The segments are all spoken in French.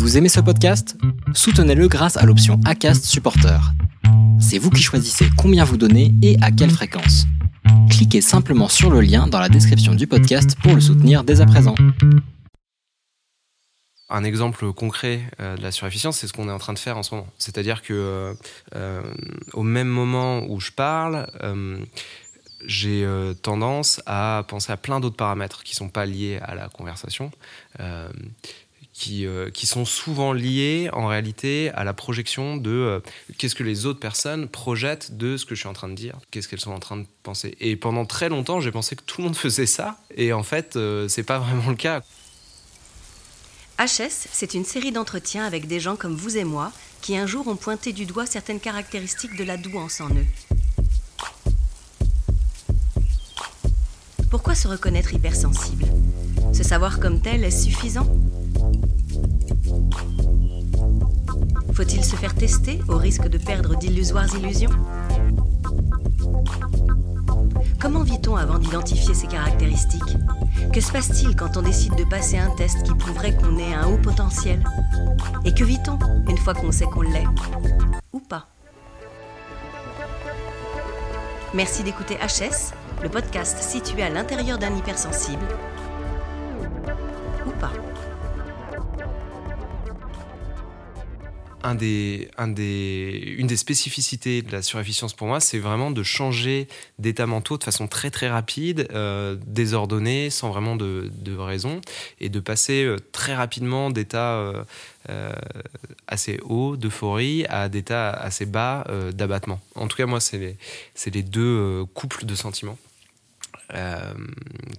Vous aimez ce podcast? Soutenez-le grâce à l'option ACAST Supporter. C'est vous qui choisissez combien vous donnez et à quelle fréquence. Cliquez simplement sur le lien dans la description du podcast pour le soutenir dès à présent. Un exemple concret euh, de la surefficience, c'est ce qu'on est en train de faire en ce moment. C'est-à-dire que euh, euh, au même moment où je parle, j'ai tendance à penser à plein d'autres paramètres qui ne sont pas liés à la conversation. Qui, qui, sont souvent liés en réalité à la projection de qu'est-ce que les autres personnes projettent de ce que je suis en train de dire, qu'est-ce qu'elles sont en train de penser. Et pendant très longtemps, j'ai pensé que tout le monde faisait ça, et en fait, c'est pas vraiment le cas. HS, c'est une série d'entretiens avec des gens comme vous et moi qui un jour ont pointé du doigt certaines caractéristiques de la douance en eux. Pourquoi se reconnaître hypersensible? Se savoir comme tel est suffisant? Faut-il se faire tester au risque de perdre d'illusoires illusions Comment vit-on avant d'identifier ces caractéristiques Que se passe-t-il quand on décide de passer un test qui prouverait qu'on ait un haut potentiel Et que vit-on une fois qu'on sait qu'on l'est Ou pas Merci d'écouter HS, le podcast situé à l'intérieur d'un hypersensible. Des, un des, une des spécificités de la surefficience pour moi, c'est vraiment de changer d'état mentaux de façon très très rapide, euh, désordonnée, sans vraiment de, raison, et de passer euh, très rapidement d'état euh, assez haut d'euphorie à d'état assez bas d'abattement. En tout cas, moi, c'est les, les deux couples de sentiments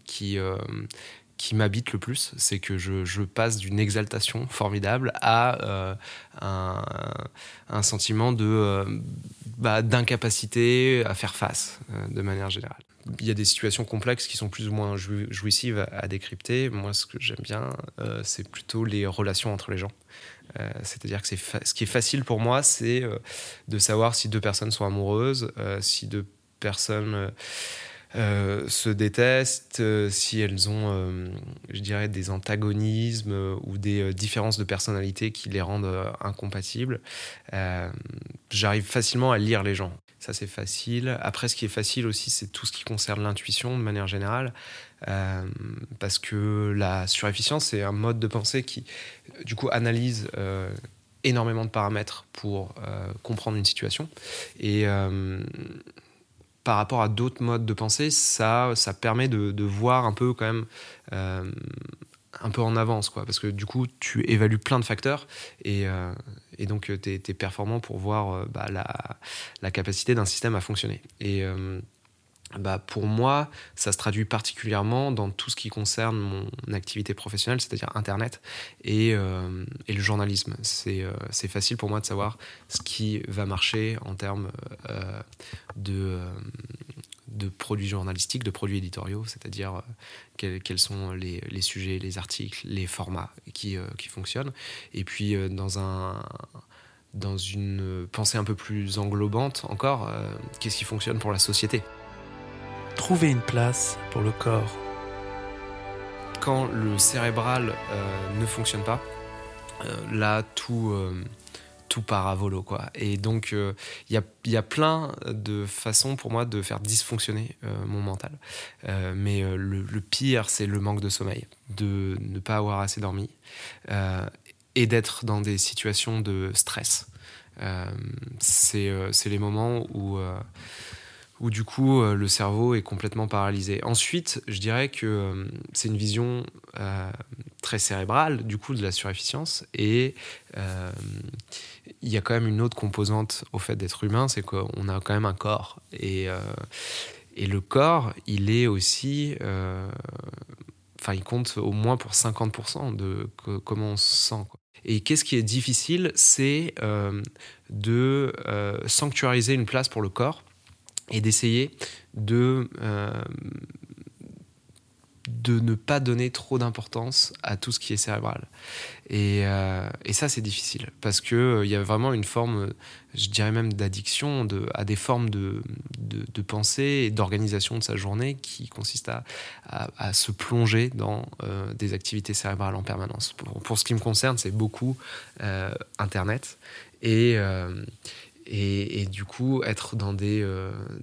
qui qui m'habite le plus, c'est que je, passe d'une exaltation formidable à euh, un, sentiment de euh, bah, d'incapacité à faire face euh, de manière générale. Il y a des situations complexes qui sont plus ou moins jouissives à, décrypter. Moi, ce que j'aime bien, c'est plutôt les relations entre les gens. C'est-à-dire que ce qui est facile pour moi, c'est de savoir si deux personnes sont amoureuses, si deux personnes euh, se détestent, euh, si elles ont, euh, je dirais, des antagonismes ou des différences de personnalité qui les rendent incompatibles. J'arrive facilement à lire les gens. Ça, c'est facile. Après, ce qui est facile aussi, c'est tout ce qui concerne l'intuition de manière générale. parce que la surefficience, c'est un mode de pensée qui, du coup, analyse énormément de paramètres pour comprendre une situation. Et par rapport à d'autres modes de pensée, ça, permet de, voir un peu quand même euh, un peu en avance, quoi, parce que du coup, tu évalues plein de facteurs et, euh, donc tu es, performant pour voir euh, bah, la, capacité d'un système à fonctionner. Bah, pour moi, ça se traduit particulièrement dans tout ce qui concerne mon activité professionnelle, c'est-à-dire Internet et, euh, le journalisme. C'est euh, facile pour moi de savoir ce qui va marcher en termes euh, de, produits journalistiques, de produits éditoriaux, c'est-à-dire quels, sont les, sujets, les articles, les formats qui, fonctionnent. Et puis, dans une pensée un peu plus englobante encore, qu'est-ce qui fonctionne pour la société? Trouver une place pour le corps. Quand le cérébral euh, ne fonctionne pas, euh, là tout, euh, tout part à volo. Quoi. Et donc il y a, y, a, plein de façons pour moi de faire dysfonctionner mon mental. mais le, le, pire, c'est le manque de sommeil, de ne pas avoir assez dormi et d'être dans des situations de stress. c'est les moments où où du coup euh, le cerveau est complètement paralysé. Ensuite, je dirais que euh, c'est une vision euh, très cérébrale du coup de la surefficience et il y a quand même une autre composante au fait d'être humain, c'est qu'on a quand même un corps et, et le corps, il est aussi enfin il compte au moins pour 50% de comment on se sent. Et qu'est-ce qui est difficile, c'est de sanctuariser une place pour le corps et d'essayer de, euh, de ne pas donner trop d'importance à tout ce qui est cérébral. Et, euh, et ça, c'est difficile parce qu'il il y a vraiment une forme, je dirais même d'addiction de, à des formes de, de, pensée et d'organisation de sa journée qui consiste à, à, à se plonger dans des activités cérébrales en permanence. Pour, pour ce qui me concerne, c'est beaucoup Internet et, et, du coup être dans des,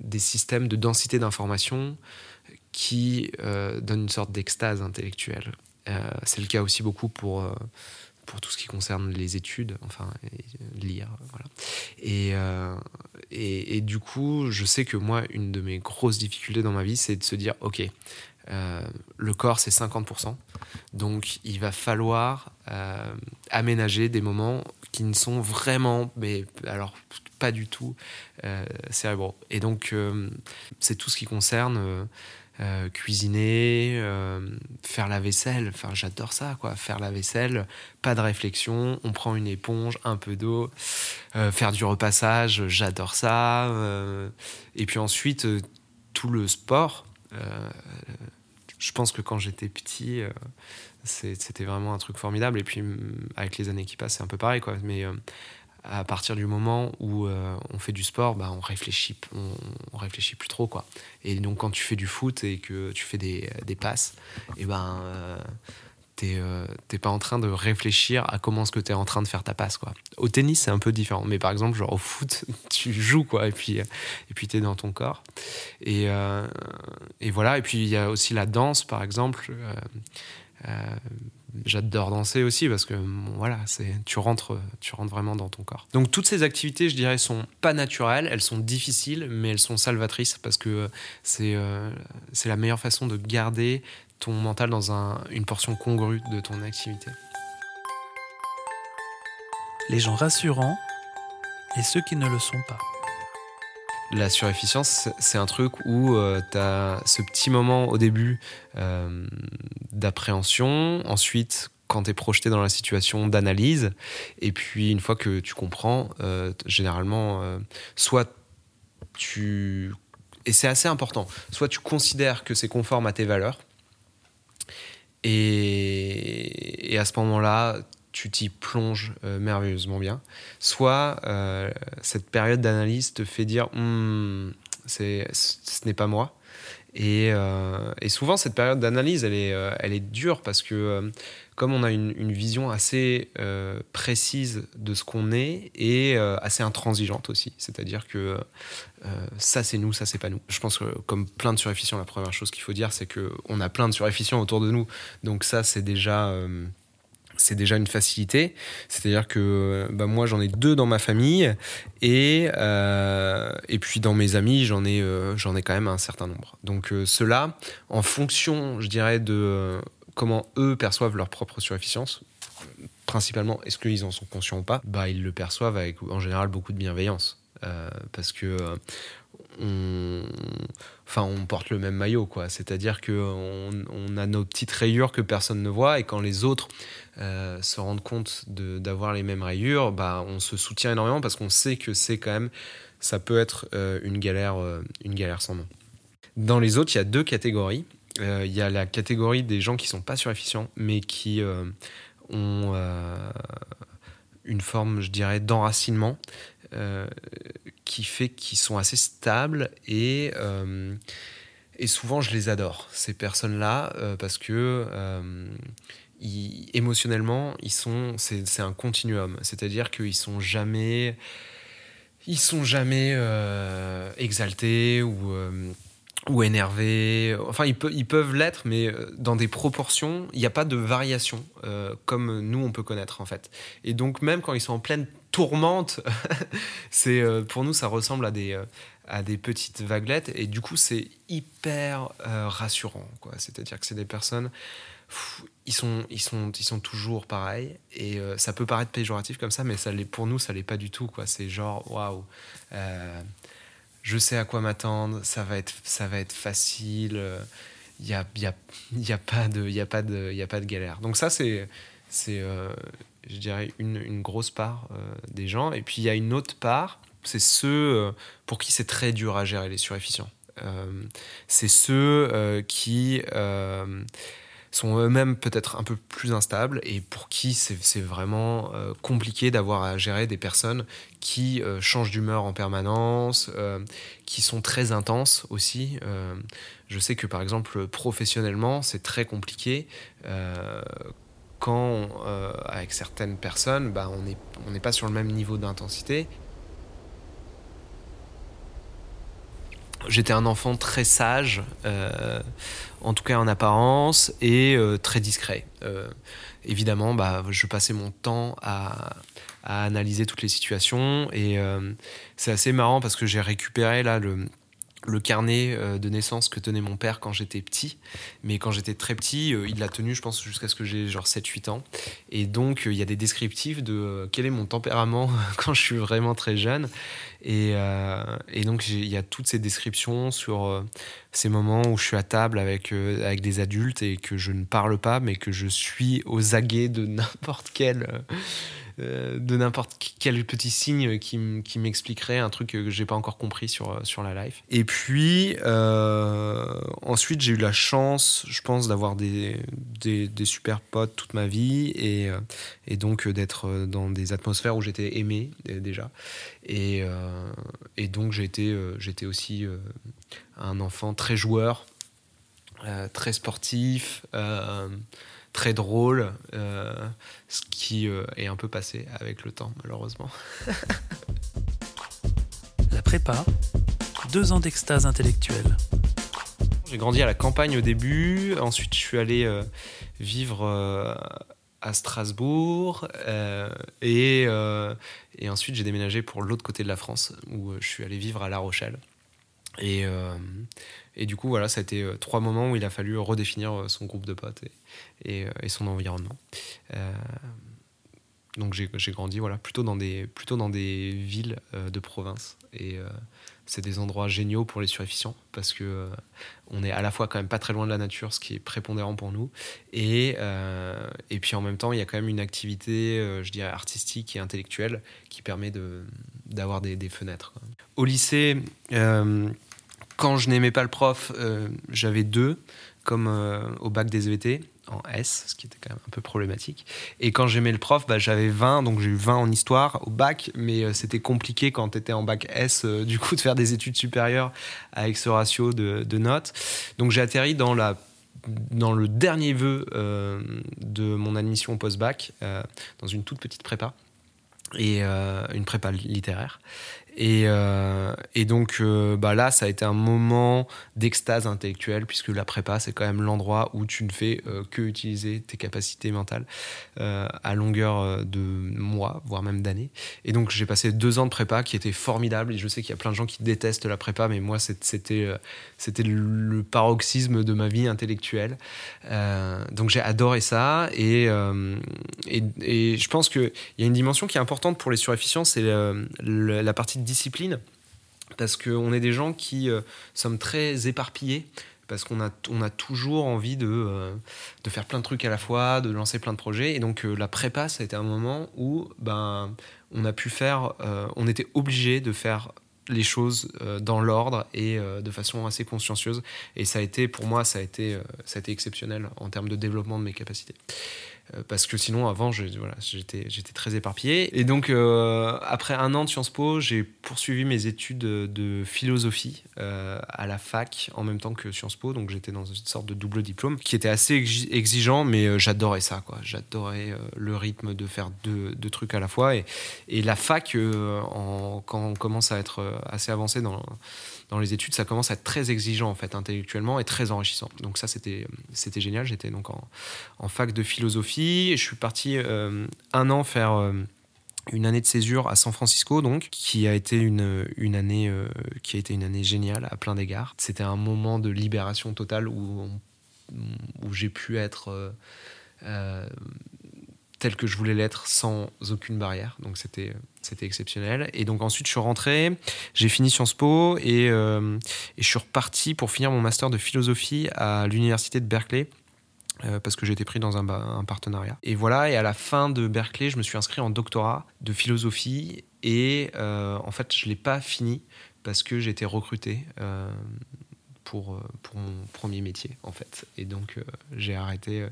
des systèmes de densité d'information qui euh, donne une sorte d'extase intellectuelle. Euh, c'est le cas aussi beaucoup pour, euh, pour tout ce qui concerne les études, enfin, lire. Voilà. Et, et, du coup, je sais que moi, une de mes grosses difficultés dans ma vie, c'est de se dire, OK, le corps, c'est 50%. Donc, il va falloir aménager des moments qui ne sont vraiment, mais alors pas du tout cérébraux. Et donc, c'est tout ce qui concerne euh, cuisiner, euh, faire la vaisselle. Enfin, j'adore ça, quoi. Faire la vaisselle, pas de réflexion. On prend une éponge, un peu d'eau. Euh, faire du repassage, j'adore ça. et puis ensuite, tout le sport. Je pense que quand j'étais petit, c'était vraiment un truc formidable. Et puis, avec les années qui passent, c'est un peu pareil, quoi. Mais à partir du moment où euh, on fait du sport, bah, on réfléchit, on, réfléchit plus trop quoi. Et donc quand tu fais du foot et que tu fais des, des passes, et ben euh, euh, t'es pas en train de réfléchir à comment est-ce que t'es en train de faire ta passe quoi. Au tennis c'est un peu différent, mais par exemple genre au foot tu joues quoi et puis et puis t'es dans ton corps et et voilà et puis il y a aussi la danse par exemple j'adore danser aussi parce que voilà, c'est tu rentres tu rentres vraiment dans ton corps. Donc toutes ces activités, je dirais sont pas naturelles, elles sont difficiles mais elles sont salvatrices parce que c'est euh, c'est la meilleure façon de garder ton mental dans un, une portion congrue de ton activité. Les gens rassurants et ceux qui ne le sont pas. La surefficience, c'est un truc où euh, tu as ce petit moment au début euh, d'appréhension, ensuite quand tu es projeté dans la situation d'analyse, et puis une fois que tu comprends, euh, généralement, soit tu... Et c'est assez important, soit tu considères que c'est conforme à tes valeurs, et, à ce moment-là, tu t'y plonges euh, merveilleusement bien, soit euh, cette période d'analyse te fait dire hm, c'est, ce n'est pas moi. Et, euh, et, souvent, cette période d'analyse, elle est, elle est dure parce que comme on a une, vision assez précise de ce qu'on est et assez intransigeante aussi, c'est-à-dire que ça c'est nous, ça c'est pas nous. Je pense que comme plein de suréfficients, la première chose qu'il faut dire, c'est qu'on a plein de suréfficients autour de nous. Donc ça c'est déjà c'est déjà une facilité. C'est-à-dire que bah, moi, j'en ai deux dans ma famille et, euh, et puis dans mes amis, j'en ai, euh, ai quand même un certain nombre. Donc euh, cela, en fonction, je dirais, de comment eux perçoivent leur propre surefficience, principalement, est-ce qu'ils en sont conscients ou pas, bah, ils le perçoivent avec en général beaucoup de bienveillance. parce que on, enfin, on porte le même maillot, quoi. C'est-à-dire qu'on on a nos petites rayures que personne ne voit, et quand les autres euh, se rendent compte d'avoir les mêmes rayures, bah, on se soutient énormément parce qu'on sait que c'est quand même, ça peut être euh, une, galère, euh, une galère sans nom. Dans les autres, il y a deux catégories. Il y a la catégorie des gens qui sont pas surefficients, mais qui ont une forme, je dirais, d'enracinement qui fait qu'ils sont assez stables et, euh, et souvent je les adore, ces personnes-là, euh, parce que euh, émotionnellement, ils sont, c'est, un continuum, c'est-à-dire qu'ils sont jamais, ils sont jamais exaltés ou ou énervés. Enfin, ils, peuvent l'être, mais dans des proportions, il n'y a pas de variation comme nous on peut connaître en fait. Et donc même quand ils sont en pleine tourmente. euh, pour nous, ça ressemble à des, euh, à des petites vaguelettes et du coup, c'est hyper euh, rassurant. C'est-à-dire que c'est des personnes, ils, sont, ils, sont, ils sont toujours pareils et ça peut paraître péjoratif comme ça, mais pour nous, ça l'est pas du tout. C'est genre, waouh, je sais à quoi m'attendre, ça, va être, ça va être facile. Il n'y a, y a, y a, pas de, y a, pas de, y a pas de galère. Donc ça, c'est, c'est je dirais, une, une grosse part euh, des gens. Et puis il y a une autre part, c'est ceux euh, pour qui c'est très dur à gérer les surefficients. c'est ceux qui sont eux-mêmes peut-être un peu plus instables et pour qui c'est vraiment euh, compliqué d'avoir à gérer des personnes qui euh, changent d'humeur en permanence, euh, qui sont très intenses aussi. je sais que par exemple professionnellement c'est très compliqué quand avec certaines personnes bah, on n'est on pas sur le même niveau d'intensité. J'étais un enfant très sage en tout cas en apparence, et euh, très discret. Euh, évidemment, bah, je passais mon temps à, analyser toutes les situations, et euh, c'est assez marrant parce que j'ai récupéré là le, le carnet euh, de naissance que tenait mon père quand j'étais petit. Mais quand j'étais très petit, euh, il l'a tenu, je pense, jusqu'à ce que j'ai genre 7-8 ans. Et donc, euh, il y a des descriptifs de quel est mon tempérament quand je suis vraiment très jeune. Et, et donc, il y a toutes ces descriptions sur ces moments où je suis à table avec, avec des adultes et que je ne parle pas, mais que je suis aux aguets de n'importe quel de n'importe quel petit signe qui, m'expliquerait un truc que j'ai pas encore compris sur, sur la life. Et puis, euh, ensuite, j'ai eu la chance, je pense, d'avoir des, super potes toute ma vie et, euh, donc d'être dans des atmosphères où j'étais aimé déjà. Et, donc, j'étais aussi un enfant très joueur, très sportif très drôle, euh, ce qui euh, est un peu passé avec le temps, malheureusement. La prépa, deux ans d'extase intellectuelle. J'ai grandi à la campagne au début, ensuite je suis allé euh, vivre à Strasbourg et, et ensuite j'ai déménagé pour l'autre côté de la France où je suis allé vivre à La Rochelle. Et, et du coup, voilà, ça a été euh, trois moments où il a fallu redéfinir euh, son groupe de potes et, euh, son environnement. donc j'ai grandi voilà, plutôt, dans des, plutôt dans des villes de province. Et c'est des endroits géniaux pour les surefficients parce que on est à la fois quand même pas très loin de la nature, ce qui est prépondérant pour nous. Et, et puis en même temps, il y a quand même une activité, je dirais, artistique et intellectuelle qui permet d'avoir des, des, fenêtres. Au lycée, quand je n'aimais pas le prof, euh, j'avais deux, comme euh, au bac des EVT, en S, ce qui était quand même un peu problématique. Et quand j'aimais le prof, bah, j'avais 20, donc j'ai eu 20 en histoire au bac, mais euh, c'était compliqué quand tu étais en bac S, du coup, de faire des études supérieures avec ce ratio de, notes. Donc j'ai atterri dans la dans le dernier vœu de mon admission au post-bac, dans une toute petite prépa, et une prépa littéraire. Et, euh, et donc euh, bah là, ça a été un moment d'extase intellectuelle, puisque la prépa, c'est quand même l'endroit où tu ne fais euh, que utiliser tes capacités mentales à longueur de mois, voire même d'années. Et donc j'ai passé deux ans de prépa qui étaient formidables. Et je sais qu'il y a plein de gens qui détestent la prépa, mais moi, c'était c'était le paroxysme de ma vie intellectuelle. donc j'ai adoré ça. Et, et, et, je pense qu'il y a une dimension qui est importante pour les surefficients, c'est la partie de discipline, parce qu'on est des gens qui euh, sommes très éparpillés, parce qu'on a, on a toujours envie de, euh, de faire plein de trucs à la fois, de lancer plein de projets. Et donc euh, la prépa, ça a été un moment où ben, on a pu faire, on était obligé de faire les choses dans l'ordre et de façon assez consciencieuse. Et ça a été, pour moi, ça a été, ça a été exceptionnel en termes de développement de mes capacités. Euh, parce que sinon avant voilà, j'étais, j'étais très éparpillé. Et donc euh, après un an de Sciences Po, j'ai poursuivi mes études de philosophie euh, à la fac en même temps que Sciences Po, donc j'étais dans une sorte de double diplôme qui était assez exigeant, mais j'adorais ça. J'adorais le rythme de faire deux, trucs à la fois. Et, la fac, quand on commence à être assez avancé dans dans les études, ça commence à être très exigeant en fait intellectuellement et très enrichissant. Donc ça c'était c'était génial. J'étais donc en, en, fac de philosophie. Je suis parti euh, un an faire euh, une année de césure à San Francisco donc qui a été une, une année euh, qui a été une année géniale à plein d'égards. C'était un moment de libération totale où où j'ai pu être tel que je voulais l'être sans aucune barrière. Donc c'était c'était exceptionnel. Et donc ensuite je suis rentré, j'ai fini Sciences Po et, euh, et, je suis reparti pour finir mon master de philosophie à l'université de Berkeley. Euh, parce que été pris dans un, un, partenariat. Et voilà, et à la fin de Berkeley, je me suis inscrit en doctorat de philosophie et euh, en fait, je ne l'ai pas fini parce que j'ai été recruté pour, euh, pour mon premier métier, en fait. Et donc, euh, j'ai arrêté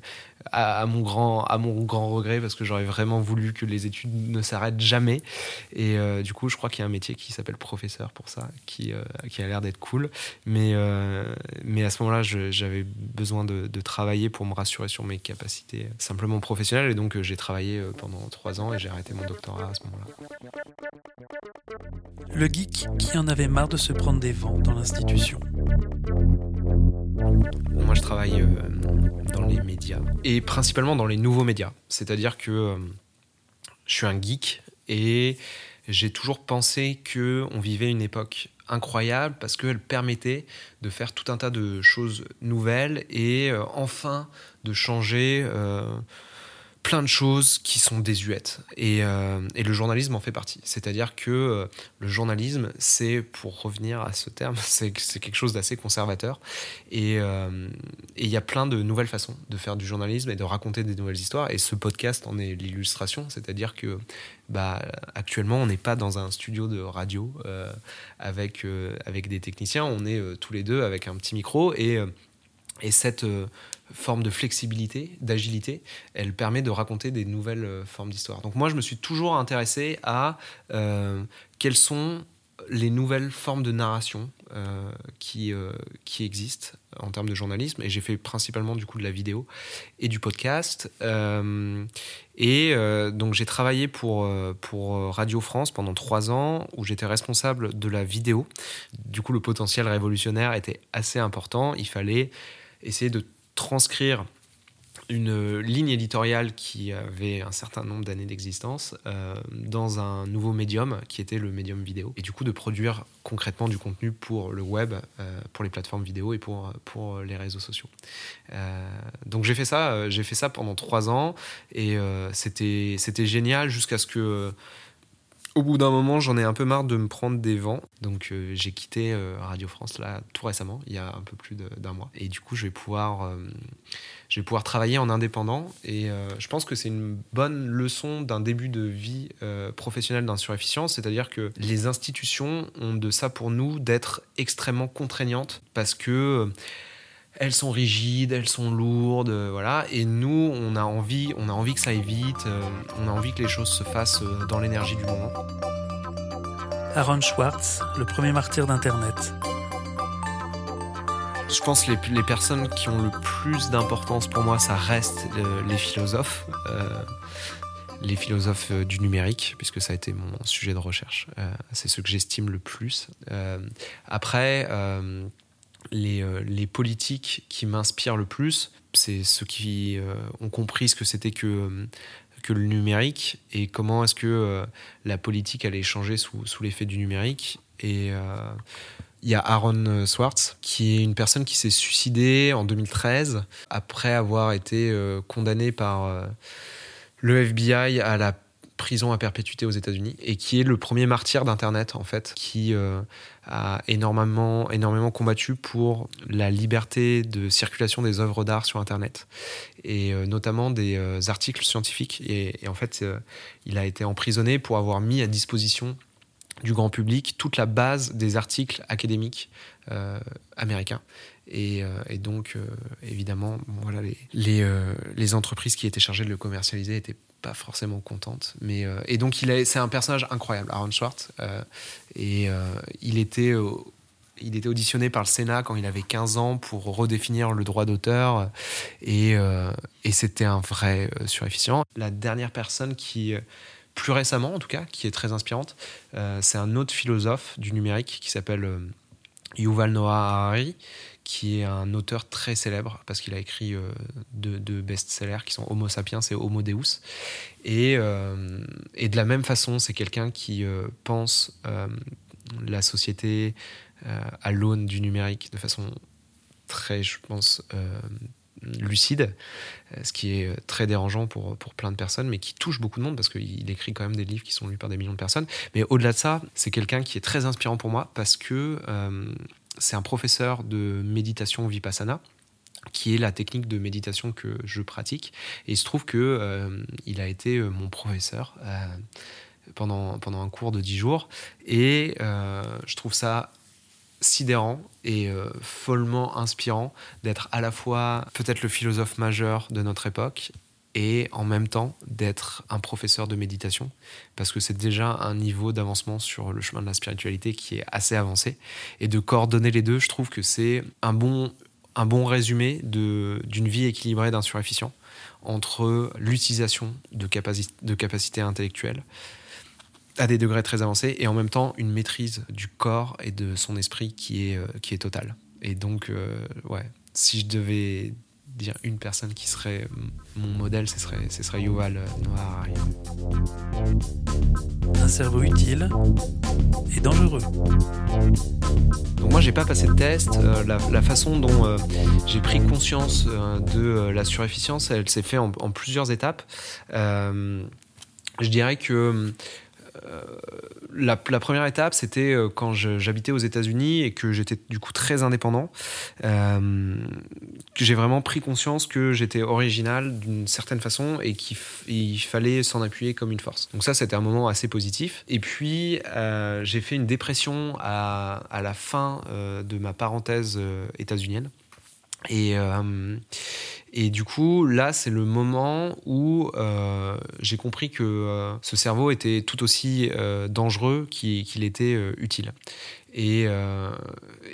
à, mon grand, à mon grand regret parce que j'aurais vraiment voulu que les études ne s'arrêtent jamais. Et du coup, je crois qu'il y a un métier qui s'appelle professeur pour ça, qui, qui a l'air d'être cool. Mais, mais à ce moment-là, j'avais besoin de, de, travailler pour me rassurer sur mes capacités simplement professionnelles. Et donc, j'ai travaillé pendant trois ans et j'ai arrêté mon doctorat à ce moment-là. Le geek qui en avait marre de se prendre des vents dans l'institution. Moi, je travaille euh, dans les médias et principalement dans les nouveaux médias. C'est-à-dire que euh, je suis un geek et j'ai toujours pensé que on vivait une époque incroyable parce qu'elle permettait de faire tout un tas de choses nouvelles et euh, enfin de changer plein de choses qui sont désuètes. Et, euh, et le journalisme en fait partie. C'est-à-dire que euh, le journalisme, c'est, pour revenir à ce terme, c'est, quelque chose d'assez conservateur. Euh, et il y a plein de nouvelles façons de faire du journalisme et de raconter des nouvelles histoires. Et ce podcast en est l'illustration. C'est-à-dire que bah, actuellement, on n'est pas dans un studio de radio avec, avec des techniciens. On est tous les deux avec un petit micro. Et, et cette forme de flexibilité, d'agilité, elle permet de raconter des nouvelles euh, formes d'histoire. Donc moi, je me suis toujours intéressé à euh, quelles sont les nouvelles formes de narration euh, qui, qui existent en termes de journalisme. Et j'ai fait principalement du coup de la vidéo et du podcast. Et donc j'ai travaillé pour, pour Radio France pendant trois ans où j'étais responsable de la vidéo. Du coup le potentiel révolutionnaire était assez important. Il fallait essayer de transcrire une ligne éditoriale qui avait un certain nombre d'années d'existence euh, dans un nouveau médium qui était le médium vidéo et du coup de produire concrètement du contenu pour le web, euh, pour les plateformes vidéo et pour, pour les réseaux sociaux. Euh, donc j'ai fait ça, j'ai fait ça pendant trois ans et c'était c'était génial jusqu'à ce que au bout d'un moment, j'en ai un peu marre de me prendre des vents. Donc euh, j'ai quitté euh, Radio France là tout récemment, il y a un peu plus d'un mois. Et du coup, je vais pouvoir, euh, je vais pouvoir travailler en indépendant. Et je pense que c'est une bonne leçon d'un début de vie professionnelle d'un surefficient. C'est-à-dire que les institutions ont de ça pour nous d'être extrêmement contraignantes parce que elles sont rigides, elles sont lourdes, euh, voilà. Et nous, on a envie, on a envie que ça aille vite, euh, on a envie que les choses se fassent euh, dans l'énergie du moment. Aaron Schwartz, le premier martyr d'Internet. Je pense que les, personnes qui ont le plus d'importance pour moi, ça reste les philosophes. les philosophes du numérique, puisque ça a été mon sujet de recherche. c'est ce que j'estime le plus. après, euh, les, politiques qui m'inspirent le plus, c'est ceux qui euh, ont compris ce que c'était que, euh, que le numérique et comment est-ce que la politique allait changer sous, sous l'effet du numérique. Et il y a Aaron Swartz, qui est une personne qui s'est suicidée en 2013 après avoir été condamné par le FBI à la prison à perpétuité aux États-Unis et qui est le premier martyr d'Internet en fait, qui euh, a énormément, énormément combattu pour la liberté de circulation des œuvres d'art sur Internet et euh, notamment des euh, articles scientifiques. Et, en fait, il a été emprisonné pour avoir mis à disposition du grand public toute la base des articles académiques américains. Et, donc, évidemment, voilà, les, les, les, entreprises qui étaient chargées de le commercialiser étaient forcément contente. Mais, euh, et donc, c'est un personnage incroyable, Aaron Schwartz. Euh, et euh, il, était, il était auditionné par le Sénat quand il avait 15 ans pour redéfinir le droit d'auteur. Et, et c'était un vrai surefficient. La dernière personne qui, plus récemment en tout cas, qui est très inspirante, c'est un autre philosophe du numérique qui s'appelle Yuval Noah Harari qui est un auteur très célèbre parce qu'il a écrit euh, deux, best-sellers qui sont Homo sapiens et Homo Deus. Et, euh, de la même façon, c'est quelqu'un qui euh, pense la société à l'aune du numérique de façon très, je pense, lucide, ce qui est très dérangeant pour, pour plein de personnes, mais qui touche beaucoup de monde parce qu'il écrit quand même des livres qui sont lus par des millions de personnes. Mais au-delà de ça, c'est quelqu'un qui est très inspirant pour moi parce que c'est un professeur de méditation vipassana qui est la technique de méditation que je pratique. Et il se trouve que euh, il a été euh, mon professeur euh, pendant, pendant un cours de 10 jours. Et je trouve ça sidérant et euh, follement inspirant d'être à la fois peut-être le philosophe majeur de notre époque et en même temps d'être un professeur de méditation, parce que c'est déjà un niveau d'avancement sur le chemin de la spiritualité qui est assez avancé. Et de coordonner les deux, je trouve que c'est un bon, un bon résumé d'une vie équilibrée d'un suréfficient entre l'utilisation de, de capacités intellectuelles à des degrés très avancés et en même temps une maîtrise du corps et de son esprit qui est, euh, qui est totale. Et donc, euh, ouais, si je devais dire une personne qui serait mon modèle, ce serait, ce serait Yuval Noah Harari. Un cerveau utile et dangereux. Donc moi, j'ai pas passé de test. Euh, la, façon dont j'ai pris conscience de la surefficience, elle s'est faite en, en, plusieurs étapes. je dirais que euh, la, première étape, c'était euh, quand j'habitais aux États-Unis et que j'étais du coup très indépendant, euh, j'ai vraiment pris conscience que j'étais original d'une certaine façon et qu'il fallait s'en appuyer comme une force. Donc ça, c'était un moment assez positif. Et puis, j'ai fait une dépression à, à la fin de ma parenthèse états-unienne. Et, et du coup, là, c'est le moment où euh, j'ai compris que euh, ce cerveau était tout aussi euh, dangereux qu'il était utile. Et,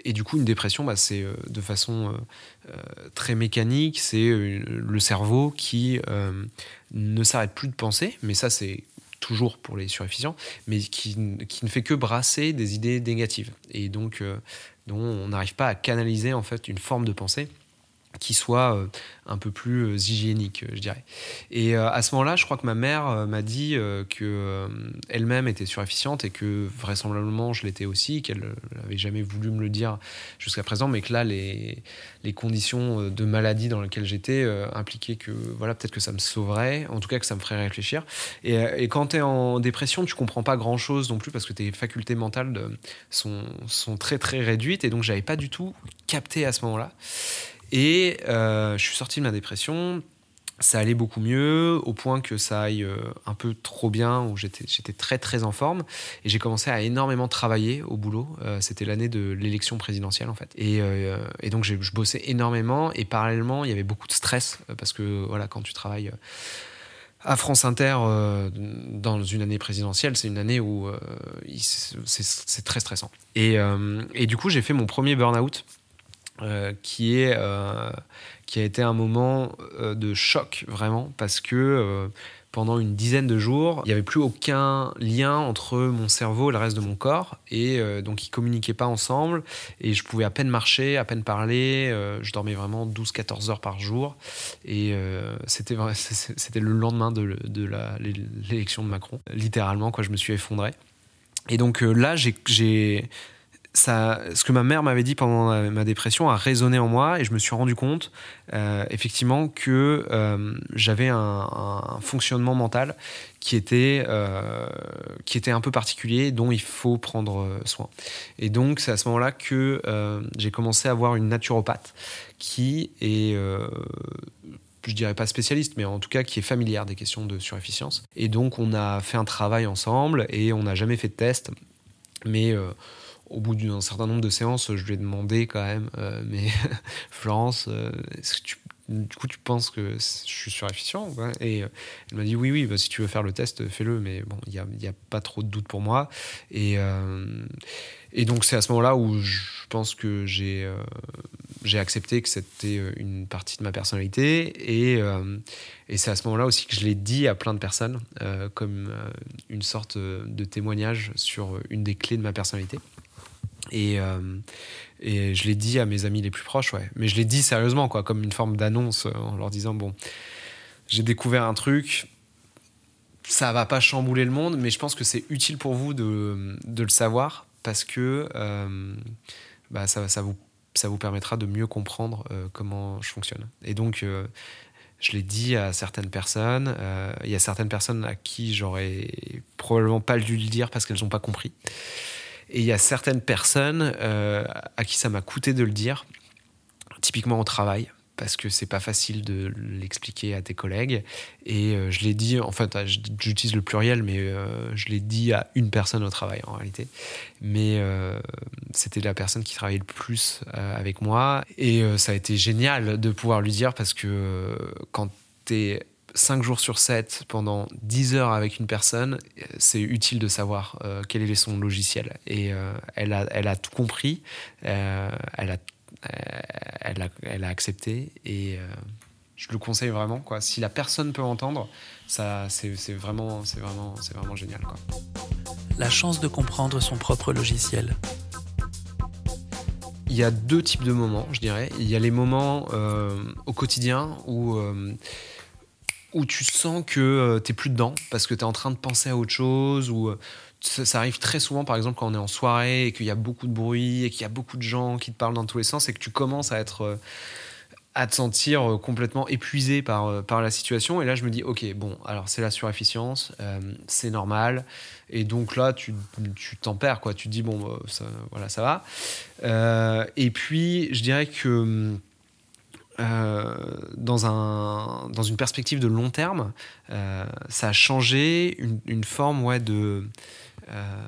et, du coup, une dépression, bah, c'est de façon très mécanique, c'est le cerveau qui ne s'arrête plus de penser, mais ça, c'est toujours pour les surefficients, mais qui, qui, ne fait que brasser des idées négatives. Et donc dont on n'arrive pas à canaliser en fait une forme de pensée qui soit euh, un peu plus euh, hygiénique, je dirais. Et euh, à ce moment-là, je crois que ma mère m'a dit que elle-même était surefficiente et que vraisemblablement je l'étais aussi, qu'elle n'avait jamais voulu me le dire jusqu'à présent, mais que là, les, conditions de maladie dans lesquelles j'étais impliquaient que voilà, peut-être que ça me sauverait, en tout cas que ça me ferait réfléchir. Et, et quand tu es en dépression, tu comprends pas grand-chose non plus parce que tes facultés mentales sont, sont très très réduites et donc j'avais pas du tout capté à ce moment-là. Et euh, je suis sorti de ma dépression. Ça allait beaucoup mieux, au point que ça aille euh, un peu trop bien, où j'étais très très en forme. Et j'ai commencé à énormément travailler au boulot. Euh, c'était l'année de l'élection présidentielle en fait. Et, donc je bossais énormément. Et parallèlement, il y avait beaucoup de stress, parce que voilà, quand tu travailles à France Inter dans une année présidentielle, c'est une année où c'est très stressant. Et, du coup, j'ai fait mon premier burn-out euh, qui, est, euh, qui a été un moment euh, de choc vraiment parce que pendant une dizaine de jours, il n'y avait plus aucun lien entre mon cerveau et le reste de mon corps. Et donc, ils ne communiquaient pas ensemble. Et je pouvais à peine marcher, à peine parler. je dormais vraiment 12-14 heures par jour. Et c'était, c'était le lendemain de, de l'élection de Macron. Littéralement, quoi, je me suis effondré. Et donc là, j'ai ce que ma mère m'avait dit pendant ma dépression a résonné en moi et je me suis rendu compte euh, effectivement que euh, j'avais un, fonctionnement mental qui était, euh, qui était un peu particulier dont il faut prendre soin. Et donc c'est à ce moment-là que j'ai commencé à voir une naturopathe qui est je dirais pas spécialiste, mais en tout cas qui est familière des questions de surefficience. Et donc on a fait un travail ensemble et on n'a jamais fait de test, mais au bout d'un certain nombre de séances, je lui ai demandé quand même, euh, mais Florence, euh, du coup tu penses que je suis surefficient Et euh, elle m'a dit oui, oui, bah, si tu veux faire le test, fais-le, mais bon, il n'y a, a, pas trop de doute pour moi. Et, donc c'est à ce moment-là où je pense que j'ai accepté que c'était une partie de ma personnalité et c'est à ce moment-là aussi que je l'ai dit à plein de personnes comme une sorte de témoignage sur une des clés de ma personnalité. Et, euh, et je l'ai dit à mes amis les plus proches, ouais. Mais je l'ai dit sérieusement, quoi, comme une forme d'annonce, euh, en leur disant bon, j'ai découvert un truc, ça va pas chambouler le monde, mais je pense que c'est utile pour vous de, de, le savoir parce que euh, bah, ça, ça, vous, ça vous permettra de mieux comprendre comment je fonctionne. Et donc, je l'ai dit à certaines personnes. Il y a certaines personnes à qui j'aurais probablement pas dû le dire parce qu'elles n'ont pas compris. Et il y a certaines personnes euh, à qui ça m'a coûté de le dire, typiquement au travail, parce que c'est pas facile de l'expliquer à tes collègues. Et euh, je l'ai dit, en fait, j'utilise le pluriel, mais euh, je l'ai dit à une personne au travail en réalité. Mais c'était la personne qui travaillait le plus avec moi. Et ça a été génial de pouvoir lui dire parce que quand tu es 5 jours sur 7 pendant 10 heures avec une personne, c'est utile de savoir quel est son logiciel. Et elle, a, elle a tout compris, elle a euh, elle, a, elle a accepté et euh, je le conseille vraiment. Quoi. Si la personne peut entendre, ça, c'est, vraiment, c'est vraiment, c'est vraiment génial. Quoi. La chance de comprendre son propre logiciel. Il y a deux types de moments, je dirais. Il y a les moments euh, au quotidien où, où tu sens que tu t'es plus dedans parce que tu es en train de penser à autre chose ou ça, arrive très souvent, par exemple, quand on est en soirée et qu'il y a beaucoup de bruit et qu'il y a beaucoup de gens qui te parlent dans tous les sens et que tu commences à être euh, à te sentir euh, complètement épuisé par, euh, par la situation. Et là, je me dis, ok, bon, alors c'est la surefficience, c'est normal. Et donc là, tu t'en perds, quoi. Tu te dis, bon, voilà, ça va. et puis, je dirais que dans, un, dans une perspective de long terme, ça a changé une, forme ouais, de, euh,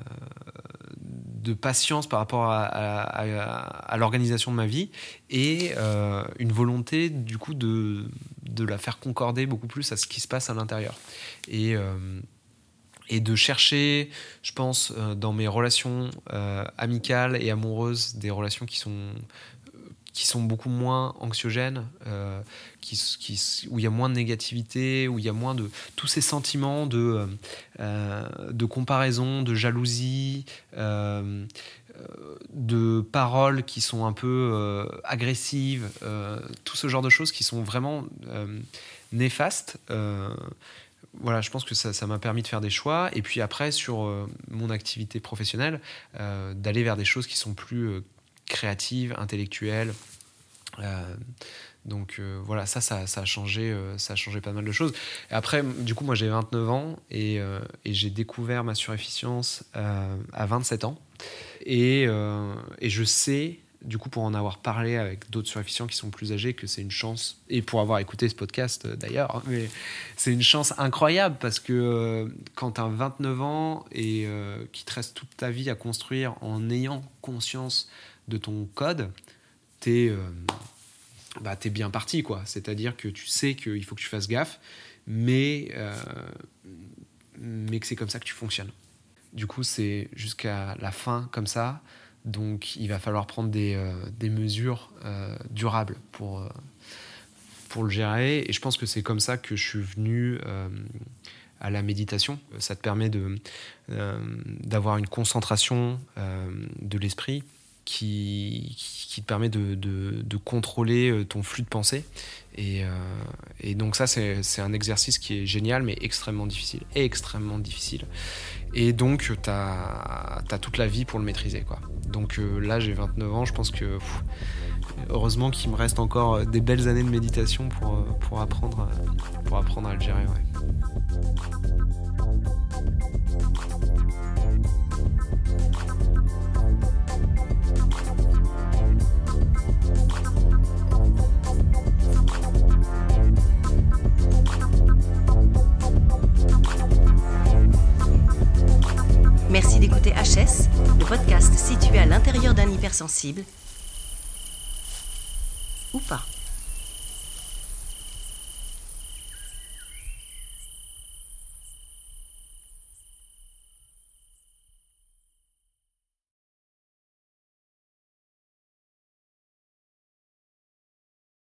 de patience par rapport à, l'organisation de ma vie et euh, une volonté du coup de, de, la faire concorder beaucoup plus à ce qui se passe à l'intérieur. Et, euh, et de chercher, je pense, dans mes relations amicales et amoureuses, des relations qui sont qui sont beaucoup moins anxiogènes, euh, qui, qui, où il y a moins de négativité, où il y a moins de tous ces sentiments de, euh, de comparaison, de jalousie, euh, de paroles qui sont un peu agressives, tout ce genre de choses qui sont vraiment néfastes. voilà, je pense que ça m'a permis de faire des choix. Et puis après, sur mon activité professionnelle, d'aller vers des choses qui sont plus créative, intellectuelle. Euh, donc euh, voilà, ça, ça, a changé, euh, ça a pas mal de choses. Et après, du coup, moi j'ai 29 ans et, j'ai découvert ma surefficience à 27 ans. Et, je sais, du coup, pour en avoir parlé avec d'autres surefficients qui sont plus âgés, que c'est une chance, et pour avoir écouté ce podcast d'ailleurs, hein, mais c'est une chance incroyable parce que quand tu as 29 ans et qui te reste toute ta vie à construire en ayant conscience de ton code, t'es euh, bah, es bien parti. quoi. C'est-à-dire que tu sais qu'il faut que tu fasses gaffe, mais, euh, mais que c'est comme ça que tu fonctionnes. Du coup, c'est jusqu'à la fin comme ça. Donc, il va falloir prendre des, euh, des mesures durables pour, pour le gérer. Et je pense que c'est comme ça que je suis venu à la méditation. Ça te permet d'avoir une concentration de l'esprit qui, qui te permet de, de, contrôler euh, ton flux de pensée. Et, euh, et donc ça, c'est un exercice qui est génial, mais extrêmement difficile. Extrêmement difficile. Et donc, tu as, toute la vie pour le maîtriser. Quoi. Donc euh, là, j'ai 29 ans, je pense que... heureusement qu'il me reste encore des belles années de méditation pour, pour, apprendre, pour apprendre à le gérer. Merci d'écouter HS, le podcast situé à l'intérieur d'un hypersensible. Ou pas.